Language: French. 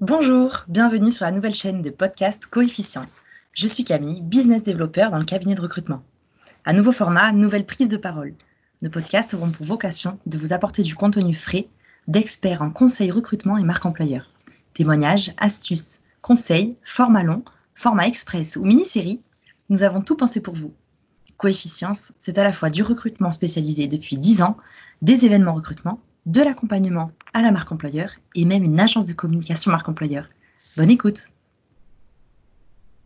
Bonjour, bienvenue sur la nouvelle chaîne de podcast Coefficience. Je suis Camille, business développeur dans le cabinet de recrutement. Un nouveau format, nouvelle prise de parole. Nos podcasts auront pour vocation de vous apporter du contenu frais d'experts en conseil recrutement et marque employeur. Témoignages, astuces, conseils, format long, format express ou mini-série, nous avons tout pensé pour vous. Coefficience, c'est à la fois du recrutement spécialisé depuis 10 ans, des événements recrutement, de l'accompagnement à la marque employeur et même une agence de communication marque employeur. Bonne écoute